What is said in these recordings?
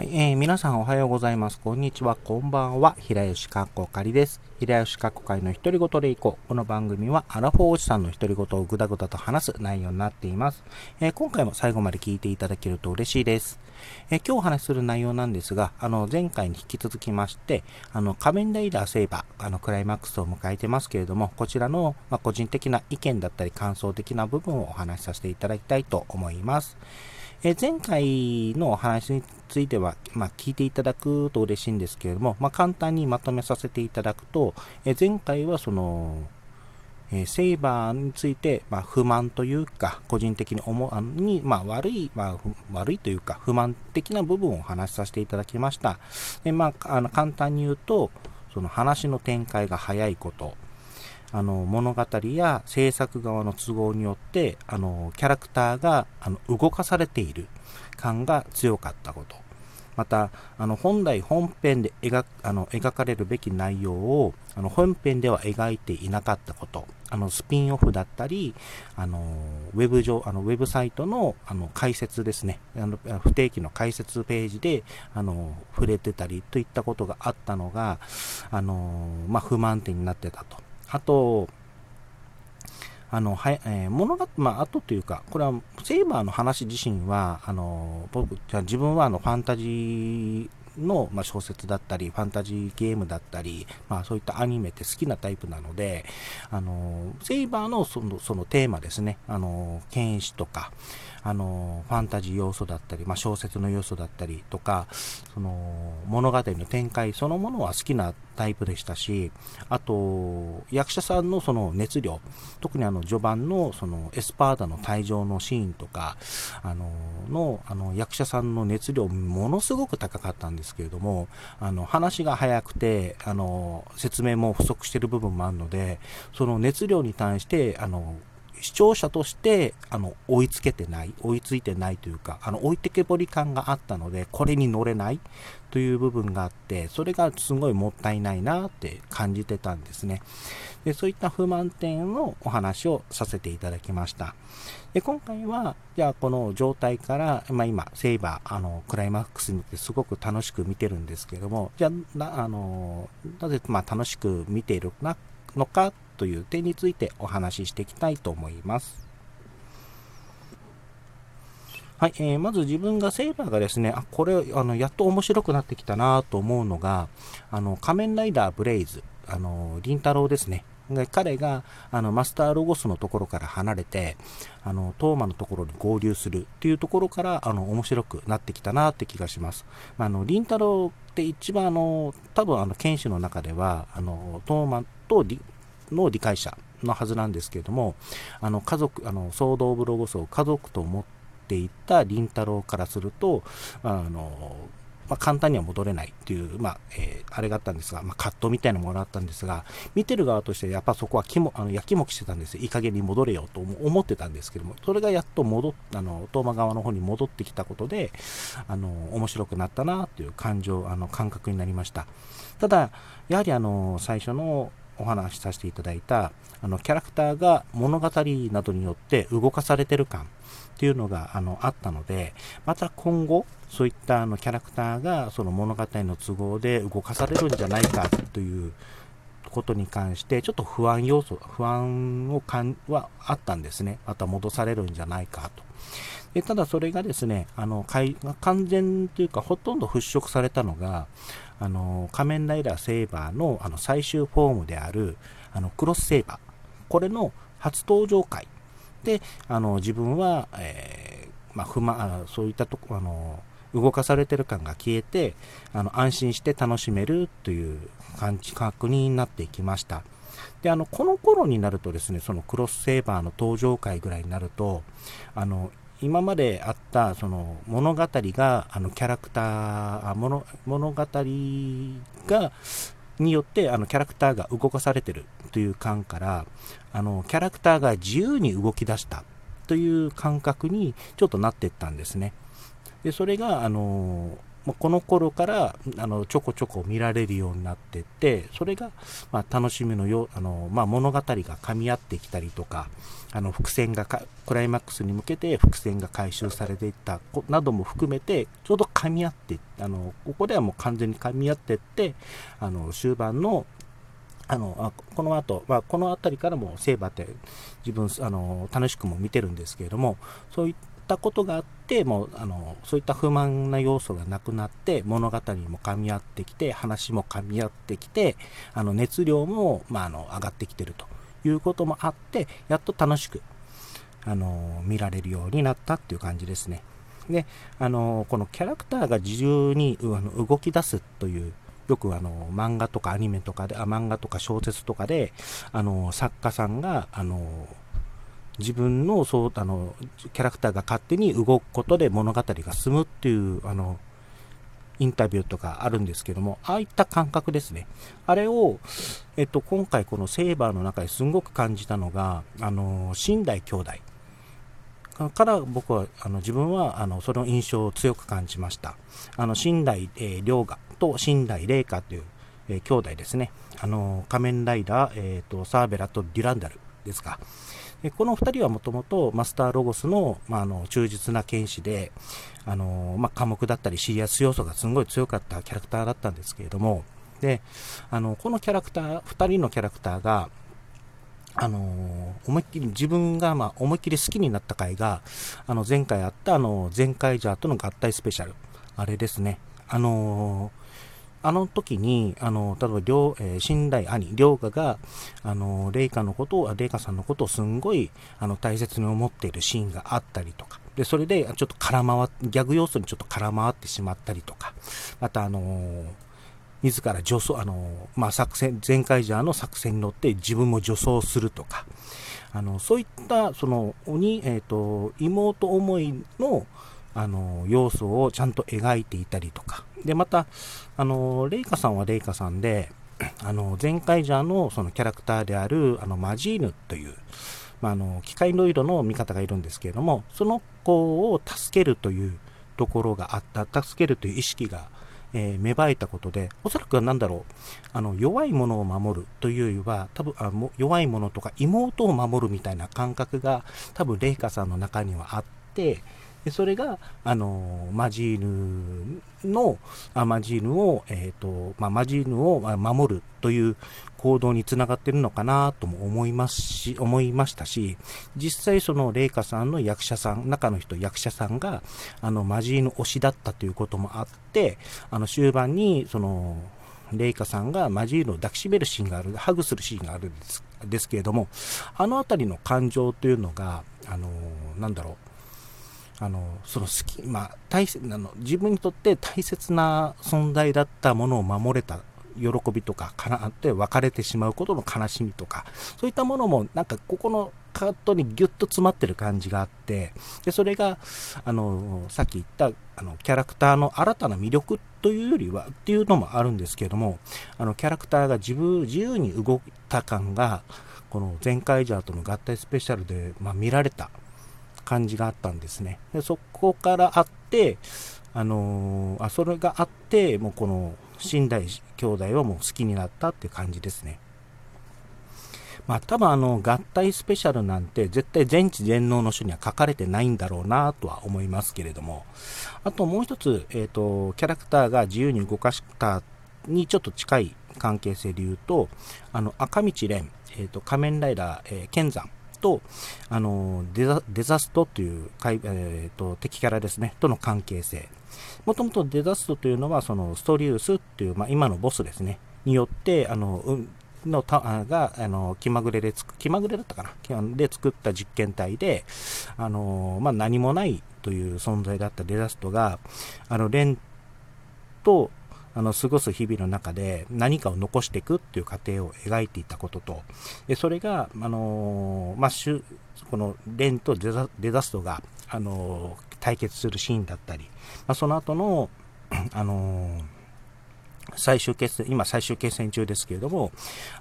はい、えー、皆さんおはようございます。こんにちは、こんばんは。平吉かっこかりです。平吉かっこ会の独り言でいこう。この番組はアラフォーおじさんの独り言をぐだぐだと話す内容になっています。えー、今回も最後まで聞いていただけると嬉しいです。えー、今日お話しする内容なんですが、あの、前回に引き続きまして、あの、仮面ライダーセーバー、あの、クライマックスを迎えてますけれども、こちらの、まあ、個人的な意見だったり感想的な部分をお話しさせていただきたいと思います。え前回のお話については、まあ、聞いていただくと嬉しいんですけれども、まあ、簡単にまとめさせていただくと、え前回はその、えセイバーについて、まあ、不満というか、個人的に思う、に、まあ、悪い、まあ、悪いというか、不満的な部分をお話しさせていただきました。でまあ、あの簡単に言うと、その話の展開が早いこと、あの物語や制作側の都合によってあのキャラクターがあの動かされている感が強かったこと。またあの本来本編で描あの描かれるべき内容をあの本編では描いていなかったこと。あのスピンオフだったりあのウェブ上あのウェブサイトのあの解説ですね。あの不定期の解説ページであの触れてたりといったことがあったのがあの、まあ、不満点になってたと。あと、あの、はいえー、物が、まあ、あとというか、これは、セイバーの話自身は、あの、僕、じゃ自分はあの、ファンタジーの、まあ、小説だったり、ファンタジーゲームだったり、まあ、そういったアニメって好きなタイプなので、あの、セイバーのそのそのテーマですね、あの、剣士とか、あの、ファンタジー要素だったり、まあ、小説の要素だったりとか、その、物語の展開そのものは好きなタイプでしたし、あと、役者さんのその熱量、特にあの、序盤のその、エスパーダの退場のシーンとか、あの、の、あの、役者さんの熱量、ものすごく高かったんですけれども、あの、話が早くて、あの、説明も不足してる部分もあるので、その熱量に対して、あの、視聴者として、あの、追いつけてない、追いついてないというか、あの、置いてけぼり感があったので、これに乗れないという部分があって、それがすごいもったいないなって感じてたんですね。で、そういった不満点のお話をさせていただきました。で、今回は、じゃあこの状態から、まあ今、セイバー、あの、クライマックスにってすごく楽しく見てるんですけども、じゃあ、なあの、なぜ、まあ楽しく見ているのかという点についてお話ししていきたいと思います。はい、えー、まず自分がセイバーがですね、あ、これ、あの、やっと面白くなってきたなと思うのが、あの、仮面ライダーブレイズ、あの、リンタロウですね。彼があのマスターロゴスのところから離れてあのトーマのところに合流するっていうところからあの面白くなってきたなって気がします。まあ、あのリンタロウって一番あの多分あの剣士の中ではあのトーマとの理解者のはずなんですけれども、あの家族、あの騒動ブログ層を家族と思っていた凛太郎からすると、あのまあ、簡単には戻れないっていう、まあ、えー、あれがあったんですが、まあ、葛藤みたいなものがあったんですが、見てる側としてやっぱそこはきもあのやきもきしてたんですよいい加減に戻れよと思ってたんですけども、それがやっと戻っ、あの、東馬側の方に戻ってきたことで、あの、面白くなったなっていう感情、あの、感覚になりました。ただ、やはりあの、最初のお話しさせていただいたあのキャラクターが物語などによって動かされてる感っていうのがあのあったのでまた今後そういったあのキャラクターがその物語の都合で動かされるんじゃないかということに関してちょっと不安要素不安をかんはあったんですね。また戻されるんじゃないかと。でただそれがですねあの完全というかほとんど払拭されたのがあの仮面ライダーセーバーのあの最終フォームであるあのクロスセーバー。これの初登場回であの自分は、えー、まあ、不満あそういったとこあの動かされてる感が消えてあの安心して楽しめるという感じ確認になっていきました。であのこの頃になるとですねそのクロスセーバーの登場回ぐらいになるとあの今まであったその物語があのキャラクター物物語がによってあのキャラクターが動かされてるという感からあのキャラクターが自由に動き出したという感覚にちょっとなっていったんですね。でそれがあのまこの頃からあのちょこちょこ見られるようになってってそれが、まあ、楽しみのよあの、まあ、物語が噛み合ってきたりとかあの伏線がクライマックスに向けて伏線が回収されていったなども含めてちょうど噛み合ってあのここではもう完全に噛み合ってってあの終盤のあのこの後、まあ、この辺りからもセーバーって自分あの楽しくも見てるんですけれどもそういったたことがあってもうあのそういった不満な要素がなくなって物語も噛み合ってきて話も噛み合ってきてあの熱量も、まあ、あの上がってきてるということもあってやっと楽しくあの見られるようになったっていう感じですね。であのこのキャラクターが自由にあの動き出すというよくあの漫画とかアニメとかであ漫画とか小説とかであの作家さんがあの自分のそうあのキャラクターが勝手に動くことで物語が進むっていうあのインタビューとかあるんですけども、ああいった感覚ですね。あれを、えっと、今回このセーバーの中ですごく感じたのが、あの、寝台兄弟。から僕は、あの自分はあのその印象を強く感じました。あの、寝台、えー、涼河と寝台麗華という、えー、兄弟ですね。あの、仮面ライダー、えーと、サーベラとデュランダルですか。でこの2人はもともとマスターロゴスの,、まあ、あの忠実な剣士で、あのまあ、科目だったりシリアス要素がすごい強かったキャラクターだったんですけれども、であのこのキャラクター、2人のキャラクターが、あの思いっきり自分が、まあ、思いっきり好きになった回が、あの前回あったあの前回ジャーとの合体スペシャル、あれですね。あのあの時に、あの、例えば、両、えー、信頼兄、両家が、あの、霊下のことを、霊下さんのことをすんごい、あの、大切に思っているシーンがあったりとか、で、それで、ちょっと空回っ、ギャグ要素にちょっと空回ってしまったりとか、また、あのー、自ら女装、あのー、まあ、作戦、前回ジャーの作戦に乗って自分も女装するとか、あの、そういった、その、鬼、えっ、と、妹思いの、あの、要素をちゃんと描いていたりとか。で、また、あの、レイカさんはレイカさんで、あの、前回ジャーのそのキャラクターである、あの、マジーヌという、まあ、あの、機械ノイドの味方がいるんですけれども、その子を助けるというところがあった、助けるという意識が、えー、芽生えたことで、おそらくは何だろう、あの、弱いものを守るというよりは、多分あも弱いものとか妹を守るみたいな感覚が、多分レイカさんの中にはあって、でそれが、あのマジーヌの、あマジーヌを、えっ、ー、と、まあ、マジーヌを守るという行動につながってるのかなとも思いますし、思いましたし、実際そのレイカさんの役者さん、中の人役者さんが、あの、マジーヌ推しだったということもあって、あの、終盤に、その、レイカさんがマジーヌを抱きしめるシーンがある、ハグするシーンがあるんですですけれども、あの辺りの感情というのが、あの、なんだろう、あのその好き、まあ、大切あの自分にとって大切な存在だったものを守れた喜びとかかなって別れてしまうことの悲しみとかそういったものもなんかここのカートにギュッと詰まってる感じがあってでそれがあのさっき言ったあのキャラクターの新たな魅力というよりはっていうのもあるんですけどもあのキャラクターが自分自由に動いた感がこの前回ジャーとの合体スペシャルで、まあ、見られた。感じがあったんですね。でそこからあって、あのー、あそれがあって、もうこの寝台兄弟はもう好きになったって感じですね。まあ多分あの合体スペシャルなんて絶対全知全能の書には書かれてないんだろうなとは思いますけれども、あともう一つ、えっ、ー、と、キャラクターが自由に動かしたにちょっと近い関係性で言うと、あの赤道蓮、えっ、ー、と仮面ライダー、えー、剣山と、あのデザデザストという、えーと、敵キャラですね、との関係性。もともとデザストというのは、そのストリウスっていう、まあ、今のボスですね、によって、あの、うんのたが、あの、気まぐれでつく、気まぐれだったかなで作った実験体で、あの、まあ、何もないという存在だったデザストが、あの、レンと、あの過ごす日々の中で何かを残していくっていう過程を描いていたことと、でそれが、あのまあ、このレンとデザストが、あの対決するシーンだったり、まあ、その後の、あの最終決戦、今最終決戦中ですけれども、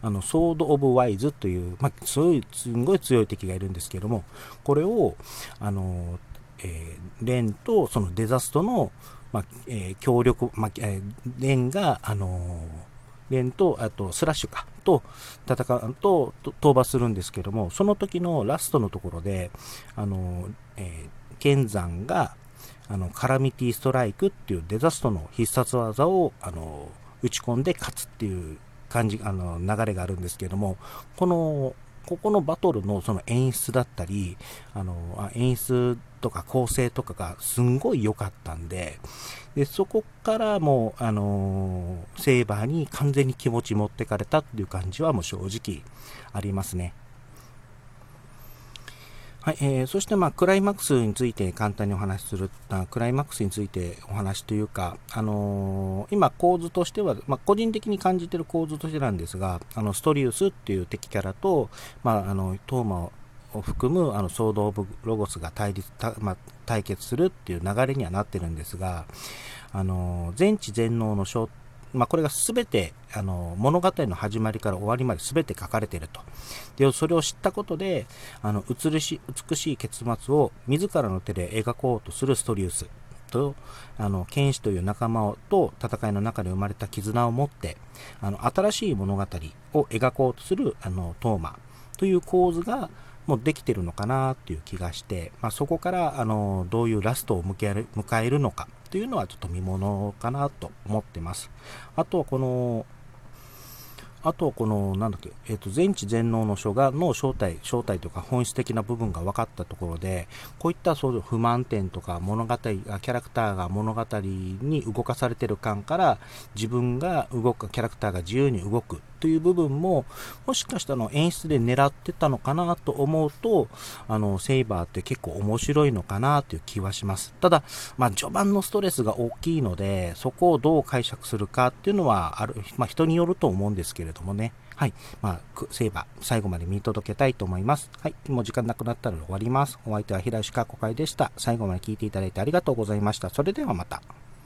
あの、ソード・オブ・ワイズという、まあ、すごい、すごい強い敵がいるんですけれども、これを、あの、えー、レンとそのデザストのまあ、えー、協力、まあ、えー、レンが、あのー、レンと、あと、スラッシュか、と戦うと、討伐するんですけども、その時のラストのところで、あのー、えー、剣山が、あの、カラミティストライクっていうデザストの必殺技を、あのー、打ち込んで勝つっていう感じ、あの、流れがあるんですけども、この、ここのバトルのその演出だったり、あの、演出とか構成とかがすんごい良かったんで、で、そこからもう、あのセーバーに完全に気持ち持ってかれたっていう感じはもう正直ありますね。はい、えー、そしてまあクライマックスについて簡単にお話しする、あクライマックスについてお話というか、あのー、今構図としては、まあ、個人的に感じている構図としてなんですが、あのストリウスっていう敵キャラと、まあ、あのトーマを含むあのソード・オブ・ロゴスが対立、まあ、対決するっていう流れにはなってるんですが、あのー、全知全能の正まあ、これが全てあの物語の始まりから終わりまで全て書かれていると。でそれを知ったことであの美し美しい結末を自らの手で描こうとするストリウスとあの剣士という仲間と戦いの中で生まれた絆を持ってあの新しい物語を描こうとするあのトーマという構図がもうできてるのかなっていう気がして、まあ、そこからあのどういうラストを迎えるのかというのはちょっと見ものかなと思ってます。あとはこのあと、この、なんだっけ、えっ、ー、と、全知全能の書が、の正体、正体とか本質的な部分が分かったところで、こういったそう不満点とか物語、キャラクターが物語に動かされてる感から、自分が動く、キャラクターが自由に動くという部分も、もしかしたら演出で狙ってたのかなと思うと、あの、セイバーって結構面白いのかなという気はします。ただ、まあ、序盤のストレスが大きいので、そこをどう解釈するかっていうのは、ある、まあ、人によると思うんですけれどれどもね。はい。まあ、セーバー、最後まで見届けたいと思います。はい。もう時間なくなったので終わります。お相手は平石かこ会でした。最後まで聞いていただいてありがとうございました。それではまた。